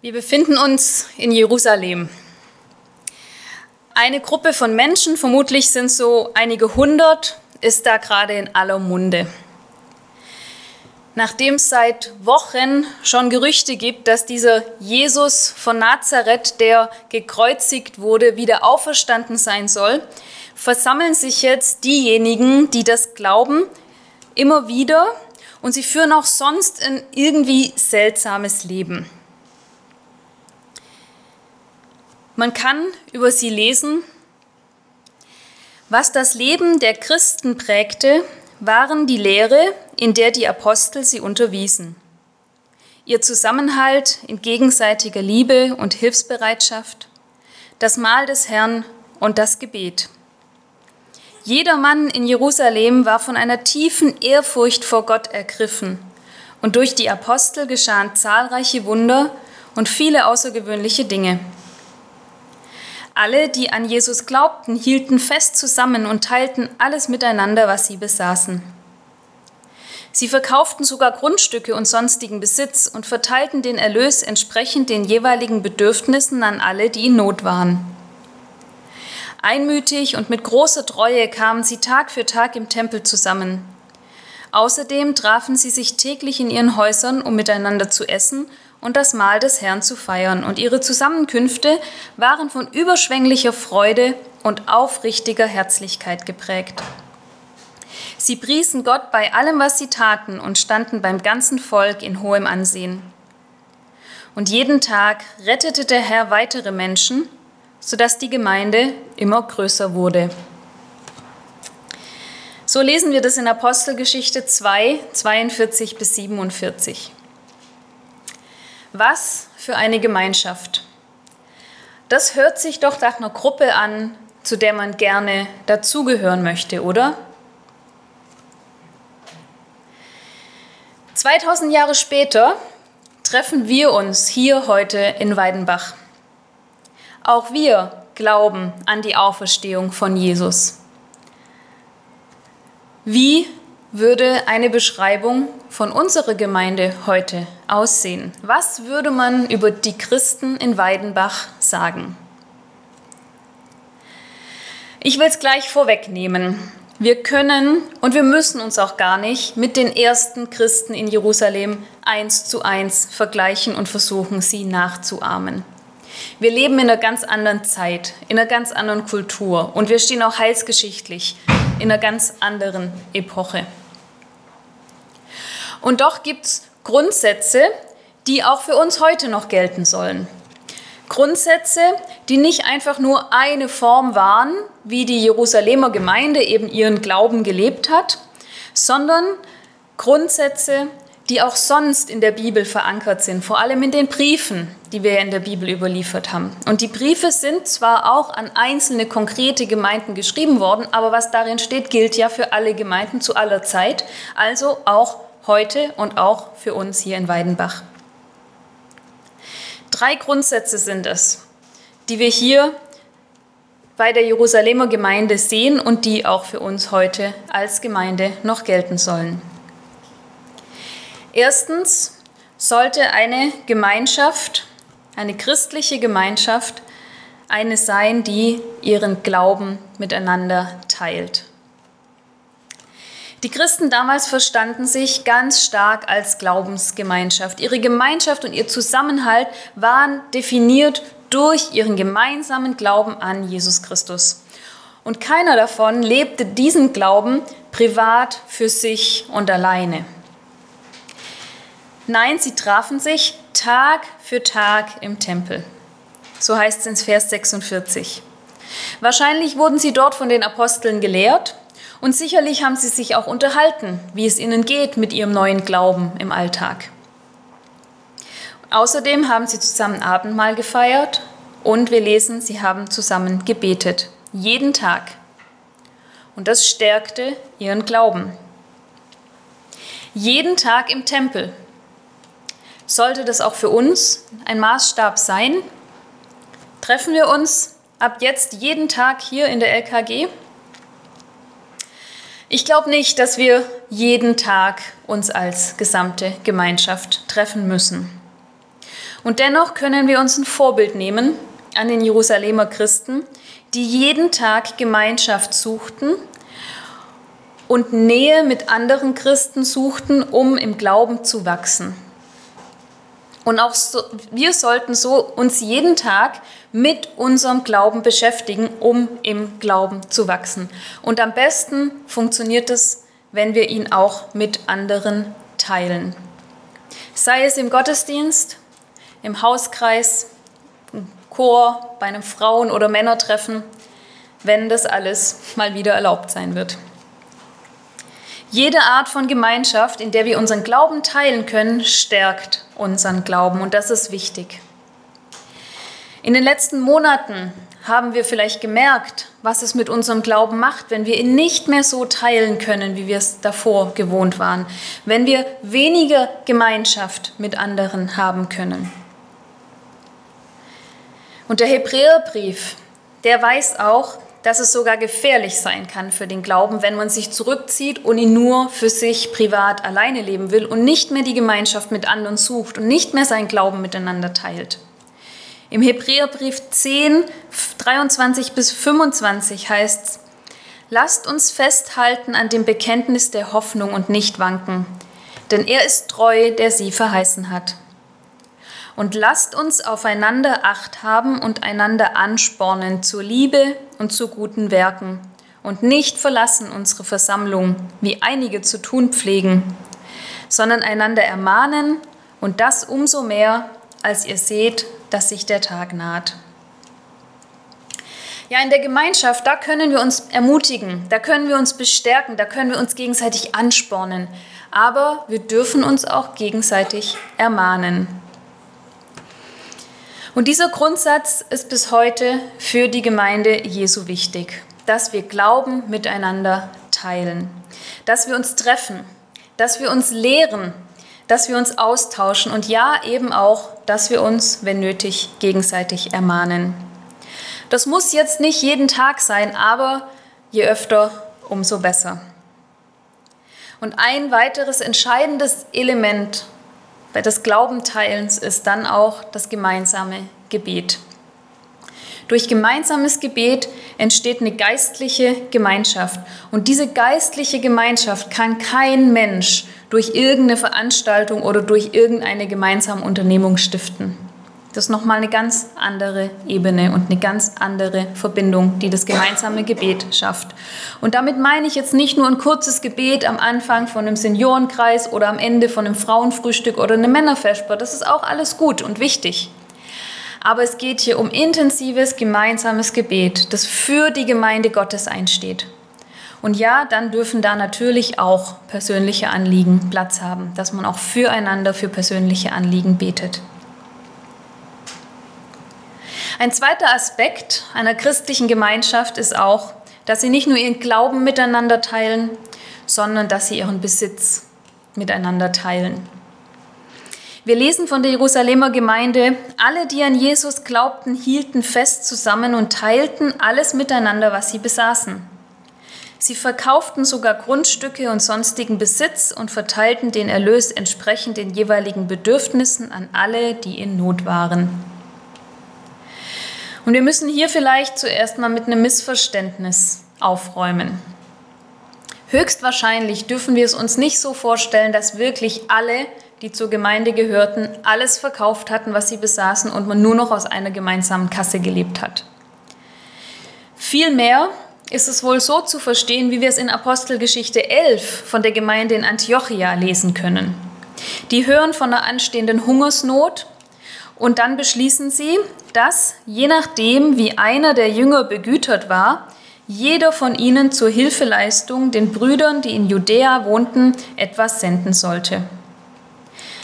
Wir befinden uns in Jerusalem. Eine Gruppe von Menschen, vermutlich sind so einige hundert, ist da gerade in aller Munde. Nachdem es seit Wochen schon Gerüchte gibt, dass dieser Jesus von Nazareth, der gekreuzigt wurde, wieder auferstanden sein soll, versammeln sich jetzt diejenigen, die das glauben, immer wieder und sie führen auch sonst ein irgendwie seltsames Leben. Man kann über sie lesen, was das Leben der Christen prägte, waren die Lehre, in der die Apostel sie unterwiesen. Ihr Zusammenhalt in gegenseitiger Liebe und Hilfsbereitschaft, das Mahl des Herrn und das Gebet. Jeder Mann in Jerusalem war von einer tiefen Ehrfurcht vor Gott ergriffen, und durch die Apostel geschahen zahlreiche Wunder und viele außergewöhnliche Dinge. Alle, die an Jesus glaubten, hielten fest zusammen und teilten alles miteinander, was sie besaßen. Sie verkauften sogar Grundstücke und sonstigen Besitz und verteilten den Erlös entsprechend den jeweiligen Bedürfnissen an alle, die in Not waren. Einmütig und mit großer Treue kamen sie Tag für Tag im Tempel zusammen. Außerdem trafen sie sich täglich in ihren Häusern, um miteinander zu essen und das Mahl des Herrn zu feiern, und ihre Zusammenkünfte waren von überschwänglicher Freude und aufrichtiger Herzlichkeit geprägt. Sie priesen Gott bei allem, was sie taten, und standen beim ganzen Volk in hohem Ansehen. Und jeden Tag rettete der Herr weitere Menschen, sodass die Gemeinde immer größer wurde. So lesen wir das in Apostelgeschichte 2, 42 bis 47. Was für eine Gemeinschaft. Das hört sich doch nach einer Gruppe an, zu der man gerne dazugehören möchte, oder? 2000 Jahre später treffen wir uns hier heute in Weidenbach. Auch wir glauben an die Auferstehung von Jesus. Wie würde eine Beschreibung von unserer Gemeinde heute aussehen? Was würde man über die Christen in Weidenbach sagen? Ich will es gleich vorwegnehmen. Wir können und wir müssen uns auch gar nicht mit den ersten Christen in Jerusalem eins zu eins vergleichen und versuchen, sie nachzuahmen. Wir leben in einer ganz anderen Zeit, in einer ganz anderen Kultur und wir stehen auch heilsgeschichtlich in einer ganz anderen Epoche. Und doch gibt es Grundsätze, die auch für uns heute noch gelten sollen. Grundsätze, die nicht einfach nur eine Form waren, wie die Jerusalemer Gemeinde eben ihren Glauben gelebt hat, sondern Grundsätze, die auch sonst in der Bibel verankert sind, vor allem in den Briefen, die wir in der Bibel überliefert haben. Und die Briefe sind zwar auch an einzelne konkrete Gemeinden geschrieben worden, aber was darin steht, gilt ja für alle Gemeinden zu aller Zeit, also auch heute und auch für uns hier in Weidenbach. Drei Grundsätze sind es, die wir hier bei der Jerusalemer Gemeinde sehen und die auch für uns heute als Gemeinde noch gelten sollen. Erstens sollte eine Gemeinschaft, eine christliche Gemeinschaft, eine sein, die ihren Glauben miteinander teilt. Die Christen damals verstanden sich ganz stark als Glaubensgemeinschaft. Ihre Gemeinschaft und ihr Zusammenhalt waren definiert durch ihren gemeinsamen Glauben an Jesus Christus. Und keiner davon lebte diesen Glauben privat für sich und alleine. Nein, sie trafen sich Tag für Tag im Tempel. So heißt es in Vers 46. Wahrscheinlich wurden sie dort von den Aposteln gelehrt und sicherlich haben sie sich auch unterhalten, wie es ihnen geht mit ihrem neuen Glauben im Alltag. Außerdem haben sie zusammen Abendmahl gefeiert und wir lesen, sie haben zusammen gebetet. Jeden Tag. Und das stärkte ihren Glauben. Jeden Tag im Tempel sollte das auch für uns ein Maßstab sein? Treffen wir uns ab jetzt jeden Tag hier in der LKG? Ich glaube nicht, dass wir jeden Tag uns als gesamte Gemeinschaft treffen müssen. Und dennoch können wir uns ein Vorbild nehmen an den Jerusalemer Christen, die jeden Tag Gemeinschaft suchten und Nähe mit anderen Christen suchten, um im Glauben zu wachsen. Und auch so, wir sollten so uns jeden Tag mit unserem Glauben beschäftigen, um im Glauben zu wachsen. Und am besten funktioniert es, wenn wir ihn auch mit anderen teilen. Sei es im Gottesdienst, im Hauskreis, im Chor, bei einem Frauen- oder Männertreffen, wenn das alles mal wieder erlaubt sein wird. Jede Art von Gemeinschaft, in der wir unseren Glauben teilen können, stärkt unseren Glauben und das ist wichtig. In den letzten Monaten haben wir vielleicht gemerkt, was es mit unserem Glauben macht, wenn wir ihn nicht mehr so teilen können, wie wir es davor gewohnt waren, wenn wir weniger Gemeinschaft mit anderen haben können. Und der Hebräerbrief, der weiß auch, dass es sogar gefährlich sein kann für den Glauben, wenn man sich zurückzieht und ihn nur für sich privat alleine leben will und nicht mehr die Gemeinschaft mit anderen sucht und nicht mehr seinen Glauben miteinander teilt. Im Hebräerbrief 10, 23 bis 25 heißt es, Lasst uns festhalten an dem Bekenntnis der Hoffnung und nicht wanken, denn er ist treu, der sie verheißen hat. Und lasst uns aufeinander Acht haben und einander anspornen zur Liebe und zu guten Werken und nicht verlassen unsere Versammlung, wie einige zu tun pflegen, sondern einander ermahnen und das umso mehr, als ihr seht, dass sich der Tag naht. Ja, in der Gemeinschaft, da können wir uns ermutigen, da können wir uns bestärken, da können wir uns gegenseitig anspornen, aber wir dürfen uns auch gegenseitig ermahnen. Und dieser Grundsatz ist bis heute für die Gemeinde Jesu wichtig, dass wir Glauben miteinander teilen, dass wir uns treffen, dass wir uns lehren, dass wir uns austauschen und ja eben auch, dass wir uns, wenn nötig, gegenseitig ermahnen. Das muss jetzt nicht jeden Tag sein, aber je öfter, umso besser. Und ein weiteres entscheidendes Element des Glaubenteilens ist dann auch das gemeinsame Gebet. Durch gemeinsames Gebet entsteht eine geistliche Gemeinschaft. Und diese geistliche Gemeinschaft kann kein Mensch durch irgendeine Veranstaltung oder durch irgendeine gemeinsame Unternehmung stiften. Das ist nochmal eine ganz andere Ebene und eine ganz andere Verbindung, die das gemeinsame Gebet schafft. Und damit meine ich jetzt nicht nur ein kurzes Gebet am Anfang von einem Seniorenkreis oder am Ende von einem Frauenfrühstück oder einem Männerfesper. Das ist auch alles gut und wichtig. Aber es geht hier um intensives gemeinsames Gebet, das für die Gemeinde Gottes einsteht. Und ja, dann dürfen da natürlich auch persönliche Anliegen Platz haben, dass man auch füreinander für persönliche Anliegen betet. Ein zweiter Aspekt einer christlichen Gemeinschaft ist auch, dass sie nicht nur ihren Glauben miteinander teilen, sondern dass sie ihren Besitz miteinander teilen. Wir lesen von der Jerusalemer Gemeinde, alle, die an Jesus glaubten, hielten fest zusammen und teilten alles miteinander, was sie besaßen. Sie verkauften sogar Grundstücke und sonstigen Besitz und verteilten den Erlös entsprechend den jeweiligen Bedürfnissen an alle, die in Not waren. Und wir müssen hier vielleicht zuerst mal mit einem Missverständnis aufräumen. Höchstwahrscheinlich dürfen wir es uns nicht so vorstellen, dass wirklich alle, die zur Gemeinde gehörten, alles verkauft hatten, was sie besaßen und man nur noch aus einer gemeinsamen Kasse gelebt hat. Vielmehr ist es wohl so zu verstehen, wie wir es in Apostelgeschichte 11 von der Gemeinde in Antiochia lesen können. Die hören von einer anstehenden Hungersnot und dann beschließen sie, dass, je nachdem, wie einer der Jünger begütert war, jeder von ihnen zur Hilfeleistung den Brüdern, die in Judäa wohnten, etwas senden sollte.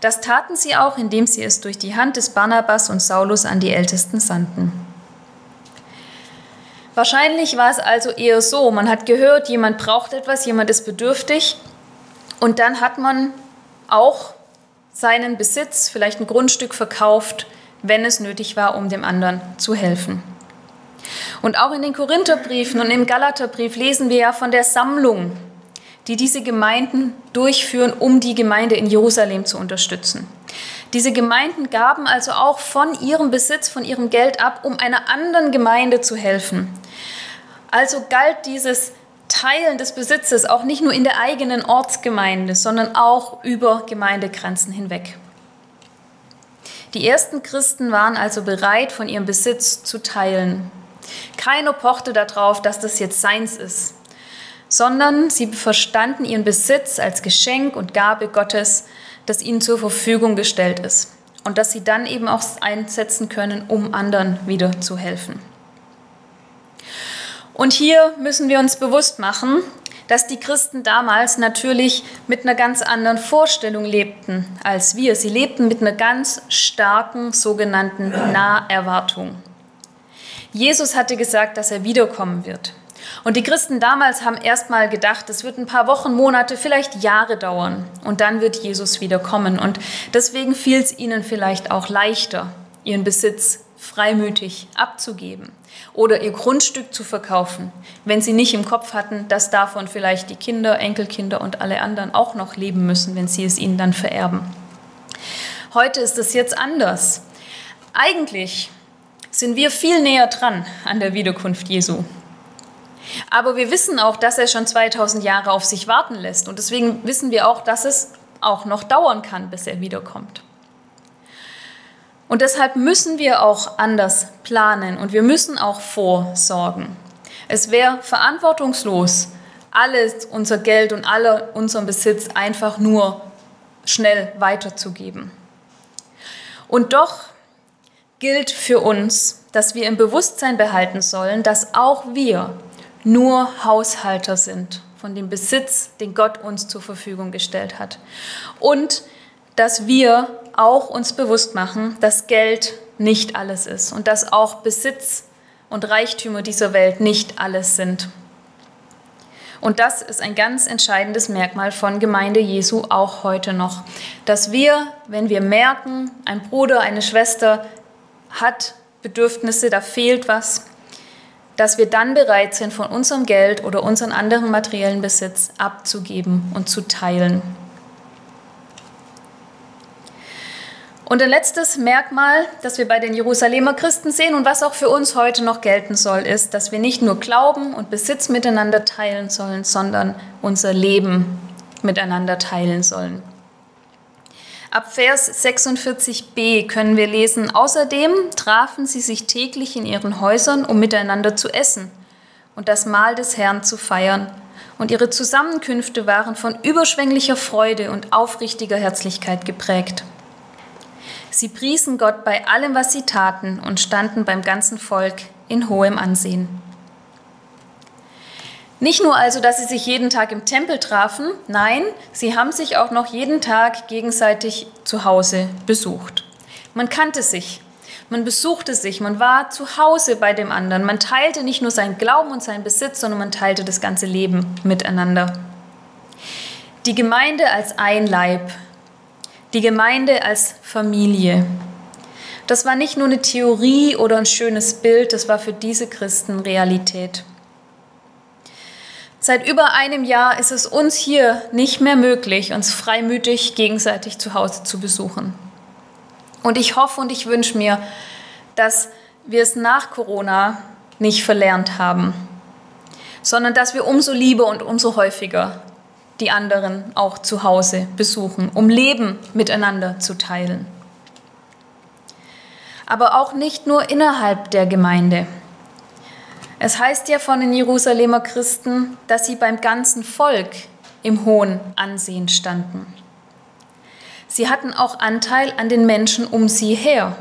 Das taten sie auch, indem sie es durch die Hand des Barnabas und Saulus an die Ältesten sandten. Wahrscheinlich war es also eher so, man hat gehört, jemand braucht etwas, jemand ist bedürftig und dann hat man auch seinen Besitz, vielleicht ein Grundstück verkauft, wenn es nötig war, um dem anderen zu helfen. Und auch in den Korintherbriefen und im Galaterbrief lesen wir ja von der Sammlung, die diese Gemeinden durchführen, um die Gemeinde in Jerusalem zu unterstützen. Diese Gemeinden gaben also auch von ihrem Besitz, von ihrem Geld ab, um einer anderen Gemeinde zu helfen. Also galt dieses Teilen des Besitzes auch nicht nur in der eigenen Ortsgemeinde, sondern auch über Gemeindegrenzen hinweg. Die ersten Christen waren also bereit, von ihrem Besitz zu teilen. Keiner pochte darauf, dass das jetzt seins ist, sondern sie verstanden ihren Besitz als Geschenk und Gabe Gottes, das ihnen zur Verfügung gestellt ist und das sie dann eben auch einsetzen können, um anderen wieder zu helfen. Und hier müssen wir uns bewusst machen, dass die Christen damals natürlich mit einer ganz anderen Vorstellung lebten als wir. Sie lebten mit einer ganz starken sogenannten Naherwartung. Jesus hatte gesagt, dass er wiederkommen wird. Und die Christen damals haben erstmal gedacht, es wird ein paar Wochen, Monate, vielleicht Jahre dauern und dann wird Jesus wiederkommen. Und deswegen fiel es ihnen vielleicht auch leichter, ihren Besitz freimütig abzugeben oder ihr Grundstück zu verkaufen, wenn sie nicht im Kopf hatten, dass davon vielleicht die Kinder, Enkelkinder und alle anderen auch noch leben müssen, wenn sie es ihnen dann vererben. Heute ist es jetzt anders. Eigentlich sind wir viel näher dran an der Wiederkunft Jesu. Aber wir wissen auch, dass er schon 2000 Jahre auf sich warten lässt. Und deswegen wissen wir auch, dass es auch noch dauern kann, bis er wiederkommt. Und deshalb müssen wir auch anders planen und wir müssen auch vorsorgen. Es wäre verantwortungslos, alles unser Geld und alle unseren Besitz einfach nur schnell weiterzugeben. Und doch gilt für uns, dass wir im Bewusstsein behalten sollen, dass auch wir nur Haushalter sind von dem Besitz, den Gott uns zur Verfügung gestellt hat. Und dass wir auch uns bewusst machen, dass Geld nicht alles ist und dass auch Besitz und Reichtümer dieser Welt nicht alles sind. Und das ist ein ganz entscheidendes Merkmal von Gemeinde Jesu auch heute noch, dass wir, wenn wir merken, ein Bruder, eine Schwester hat Bedürfnisse, da fehlt was, dass wir dann bereit sind, von unserem Geld oder unseren anderen materiellen Besitz abzugeben und zu teilen. Und ein letztes Merkmal, das wir bei den Jerusalemer Christen sehen und was auch für uns heute noch gelten soll, ist, dass wir nicht nur Glauben und Besitz miteinander teilen sollen, sondern unser Leben miteinander teilen sollen. Ab Vers 46b können wir lesen, außerdem trafen sie sich täglich in ihren Häusern, um miteinander zu essen und das Mahl des Herrn zu feiern. Und ihre Zusammenkünfte waren von überschwänglicher Freude und aufrichtiger Herzlichkeit geprägt. Sie priesen Gott bei allem, was sie taten und standen beim ganzen Volk in hohem Ansehen. Nicht nur also, dass sie sich jeden Tag im Tempel trafen, nein, sie haben sich auch noch jeden Tag gegenseitig zu Hause besucht. Man kannte sich, man besuchte sich, man war zu Hause bei dem anderen, man teilte nicht nur seinen Glauben und seinen Besitz, sondern man teilte das ganze Leben miteinander. Die Gemeinde als ein Leib, die Gemeinde als Familie. Das war nicht nur eine Theorie oder ein schönes Bild, das war für diese Christen Realität. Seit über einem Jahr ist es uns hier nicht mehr möglich, uns freimütig gegenseitig zu Hause zu besuchen. Und ich hoffe und ich wünsche mir, dass wir es nach Corona nicht verlernt haben, sondern dass wir umso lieber und umso häufiger die anderen auch zu Hause besuchen, um Leben miteinander zu teilen. Aber auch nicht nur innerhalb der Gemeinde. Es heißt ja von den Jerusalemer Christen, dass sie beim ganzen Volk im hohen Ansehen standen. Sie hatten auch Anteil an den Menschen um sie her.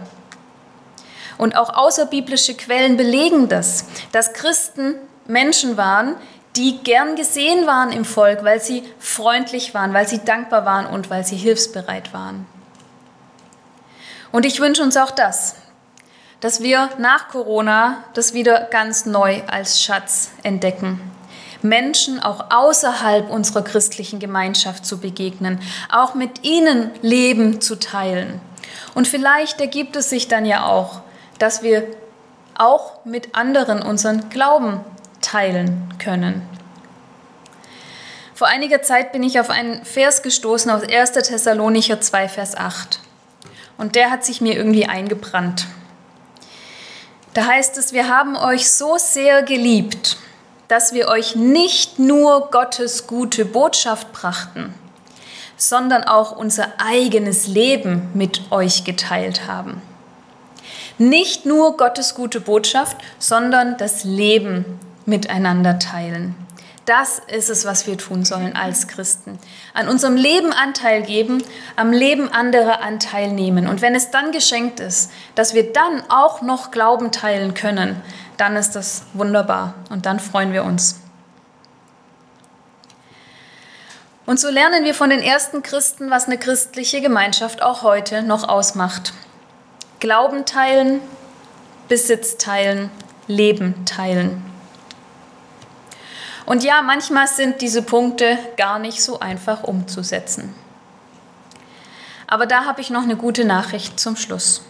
Und auch außerbiblische Quellen belegen das, dass Christen Menschen waren, die gern gesehen waren im Volk, weil sie freundlich waren, weil sie dankbar waren und weil sie hilfsbereit waren. Und ich wünsche uns auch das, dass wir nach Corona das wieder ganz neu als Schatz entdecken. Menschen auch außerhalb unserer christlichen Gemeinschaft zu begegnen, auch mit ihnen Leben zu teilen. Und vielleicht ergibt es sich dann ja auch, dass wir auch mit anderen unseren Glauben teilen können. Vor einiger Zeit bin ich auf einen Vers gestoßen aus 1. Thessalonicher 2, Vers 8. und der hat sich mir irgendwie eingebrannt. Da heißt es, wir haben euch so sehr geliebt, dass wir euch nicht nur Gottes gute Botschaft brachten, sondern auch unser eigenes Leben mit euch geteilt haben. Nicht nur Gottes gute Botschaft, sondern das Leben miteinander teilen. Das ist es, was wir tun sollen als Christen. An unserem Leben Anteil geben, am Leben anderer Anteil nehmen. Und wenn es dann geschenkt ist, dass wir dann auch noch Glauben teilen können, dann ist das wunderbar und dann freuen wir uns. Und so lernen wir von den ersten Christen, was eine christliche Gemeinschaft auch heute noch ausmacht. Glauben teilen, Besitz teilen, Leben teilen. Und ja, manchmal sind diese Punkte gar nicht so einfach umzusetzen. Aber da habe ich noch eine gute Nachricht zum Schluss.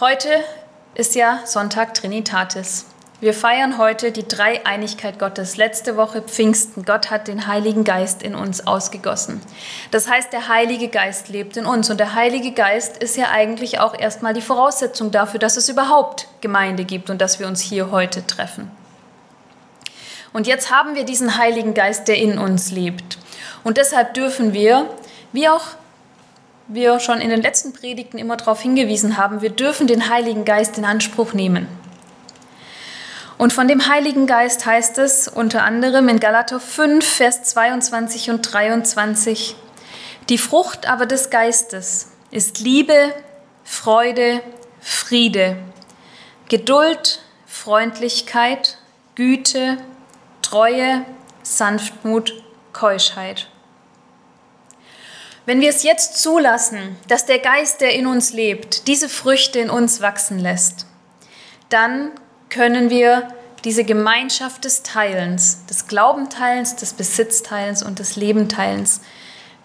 Heute ist ja Sonntag Trinitatis. Wir feiern heute die Dreieinigkeit Gottes. Letzte Woche Pfingsten. Gott hat den Heiligen Geist in uns ausgegossen. Das heißt, der Heilige Geist lebt in uns. Und der Heilige Geist ist ja eigentlich auch erstmal die Voraussetzung dafür, dass es überhaupt Gemeinde gibt und dass wir uns hier heute treffen. Und jetzt haben wir diesen Heiligen Geist, der in uns lebt. Und deshalb dürfen wir, wie auch wir schon in den letzten Predigten immer darauf hingewiesen haben, wir dürfen den Heiligen Geist in Anspruch nehmen. Und von dem Heiligen Geist heißt es unter anderem in Galater 5, Vers 22 und 23, die Frucht aber des Geistes ist Liebe, Freude, Friede, Geduld, Freundlichkeit, Güte, Treue, Sanftmut, Keuschheit. Wenn wir es jetzt zulassen, dass der Geist, der in uns lebt, diese Früchte in uns wachsen lässt, dann können wir diese Gemeinschaft des Teilens, des Glaubenteilens, des Besitzteilens und des Lebenteilens,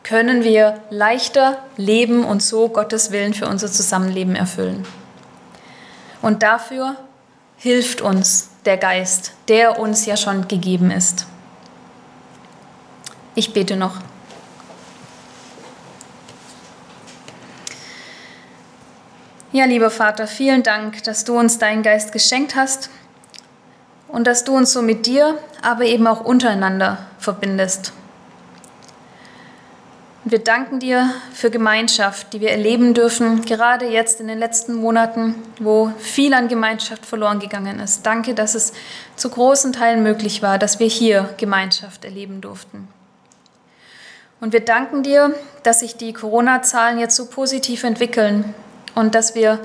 können wir leichter leben und so Gottes Willen für unser Zusammenleben erfüllen. Und dafür hilft uns der Geist, der uns ja schon gegeben ist. Ich bete noch. Ja, lieber Vater, vielen Dank, dass du uns deinen Geist geschenkt hast und dass du uns so mit dir, aber eben auch untereinander verbindest. Und wir danken dir für Gemeinschaft, die wir erleben dürfen, gerade jetzt in den letzten Monaten, wo viel an Gemeinschaft verloren gegangen ist. Danke, dass es zu großen Teilen möglich war, dass wir hier Gemeinschaft erleben durften. Und wir danken dir, dass sich die Corona-Zahlen jetzt so positiv entwickeln und dass wir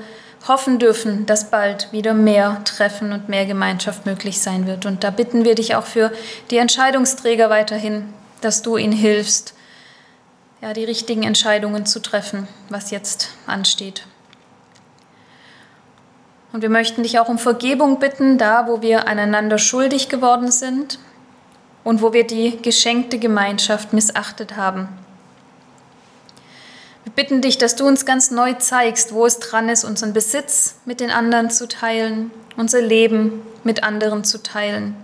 hoffen dürfen, dass bald wieder mehr Treffen und mehr Gemeinschaft möglich sein wird. Und da bitten wir dich auch für die Entscheidungsträger weiterhin, dass du ihnen hilfst, ja, die richtigen Entscheidungen zu treffen, was jetzt ansteht. Und wir möchten dich auch um Vergebung bitten, da wo wir einander schuldig geworden sind und wo wir die geschenkte Gemeinschaft missachtet haben. Wir bitten dich, dass du uns ganz neu zeigst, wo es dran ist, unseren Besitz mit den anderen zu teilen, unser Leben mit anderen zu teilen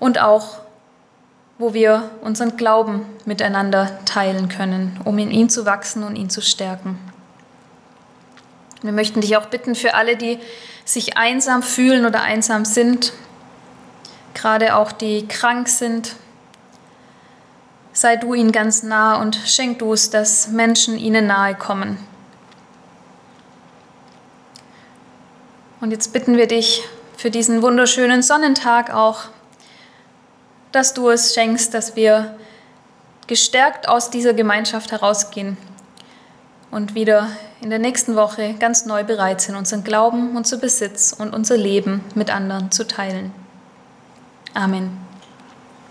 und auch wo wir unseren Glauben miteinander teilen können, um in ihn zu wachsen und ihn zu stärken. Wir möchten dich auch bitten für alle, die sich einsam fühlen oder einsam sind, gerade auch die krank sind. Sei du ihnen ganz nah und schenk du es, dass Menschen ihnen nahe kommen. Und jetzt bitten wir dich für diesen wunderschönen Sonnentag auch, dass du es schenkst, dass wir gestärkt aus dieser Gemeinschaft herausgehen und wieder in der nächsten Woche ganz neu bereit sind, unseren Glauben, unser Besitz und unser Leben mit anderen zu teilen. Amen.